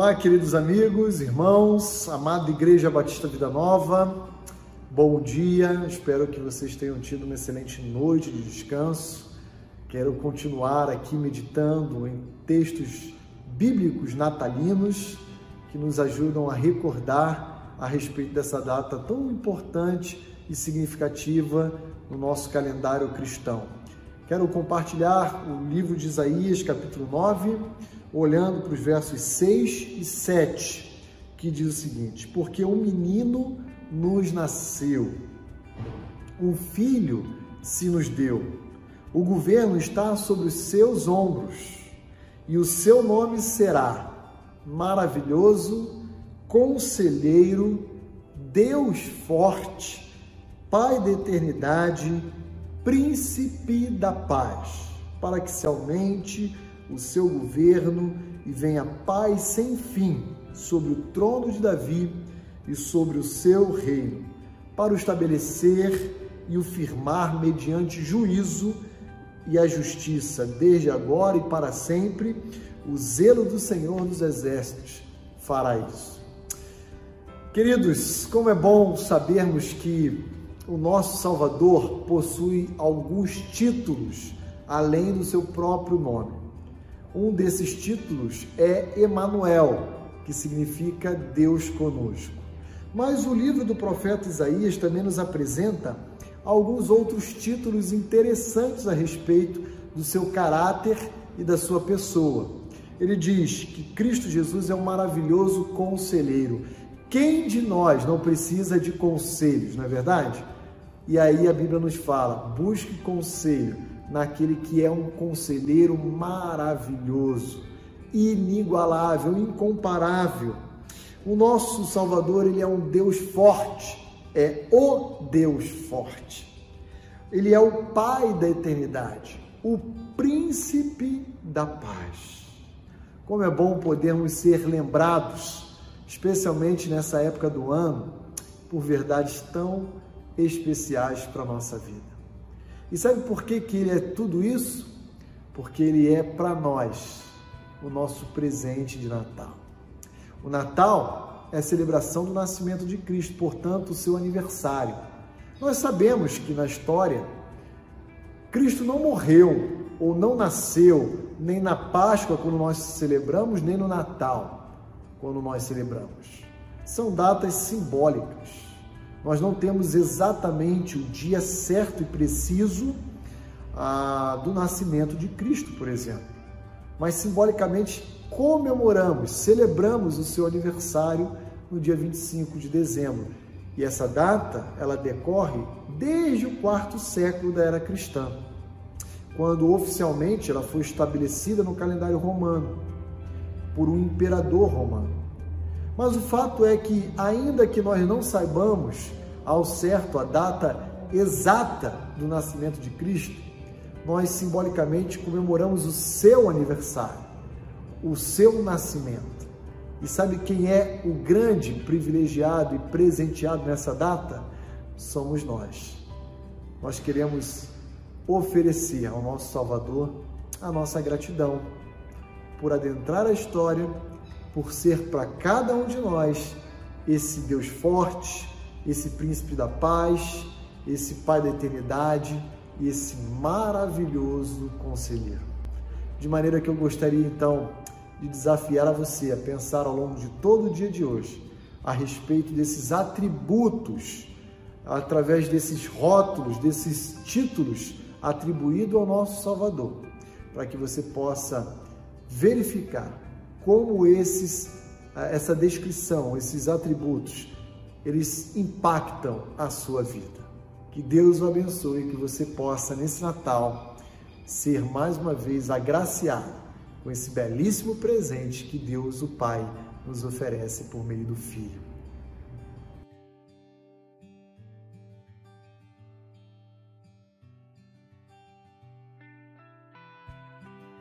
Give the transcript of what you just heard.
Olá, queridos amigos, irmãos, amada Igreja Batista Vida Nova, bom dia, espero que vocês tenham tido uma excelente noite de descanso. Quero continuar aqui meditando em textos bíblicos natalinos que nos ajudam a recordar a respeito dessa data tão importante e significativa no nosso calendário cristão. Quero compartilhar o livro de Isaías, capítulo 9, olhando para os versos 6 e 7, que diz o seguinte: Porque um menino nos nasceu, um filho se nos deu, o governo está sobre os seus ombros, e o seu nome será Maravilhoso, Conselheiro, Deus Forte, Pai da Eternidade príncipe da paz, para que se aumente o seu governo e venha paz sem fim sobre o trono de Davi e sobre o seu reino, para o estabelecer e o firmar mediante juízo e a justiça, desde agora e para sempre. O zelo do Senhor dos Exércitos fará isso. Queridos, como é bom sabermos que o nosso Salvador possui alguns títulos além do seu próprio nome. Um desses títulos é Emanuel, que significa Deus conosco. Mas o livro do profeta Isaías também nos apresenta alguns outros títulos interessantes a respeito do seu caráter e da sua pessoa. Ele diz que Cristo Jesus é um maravilhoso conselheiro. Quem de nós não precisa de conselhos, não é verdade? E aí a Bíblia nos fala: busque conselho naquele que é um conselheiro maravilhoso, inigualável, incomparável. O nosso Salvador, ele é um Deus forte, é o Deus forte. Ele é o Pai da eternidade, o príncipe da paz. Como é bom podermos ser lembrados, especialmente nessa época do ano, por verdades tão especiais para a nossa vida. E sabe por que, que ele é tudo isso? Porque ele é para nós o nosso presente de Natal. O Natal é a celebração do nascimento de Cristo, portanto, o seu aniversário. Nós sabemos que na história, Cristo não morreu ou não nasceu nem na Páscoa, quando nós celebramos, nem no Natal, quando nós celebramos. São datas simbólicas nós não temos exatamente o dia certo e preciso ah, do nascimento de Cristo, por exemplo, mas simbolicamente comemoramos, celebramos o seu aniversário no dia 25 de dezembro. E essa data, ela decorre desde o quarto século da era cristã, quando oficialmente ela foi estabelecida no calendário romano por um imperador romano. Mas o fato é que, ainda que nós não saibamos ao certo a data exata do nascimento de Cristo, nós simbolicamente comemoramos o seu aniversário, o seu nascimento. E sabe quem é o grande privilegiado e presenteado nessa data? Somos nós. Nós queremos oferecer ao nosso Salvador a nossa gratidão por adentrar a história por ser para cada um de nós esse Deus forte, esse príncipe da paz, esse Pai da eternidade e esse maravilhoso conselheiro. De maneira que eu gostaria então de desafiar a você a pensar ao longo de todo o dia de hoje a respeito desses atributos, através desses rótulos, desses títulos atribuídos ao nosso Salvador, para que você possa verificar como esses, eh, essa descrição, esses atributos, eles impactam a sua vida. Que Deus o abençoe que você possa, nesse Natal, ser mais uma vez agraciado com esse belíssimo presente que Deus, o Pai, nos oferece por meio do Filho.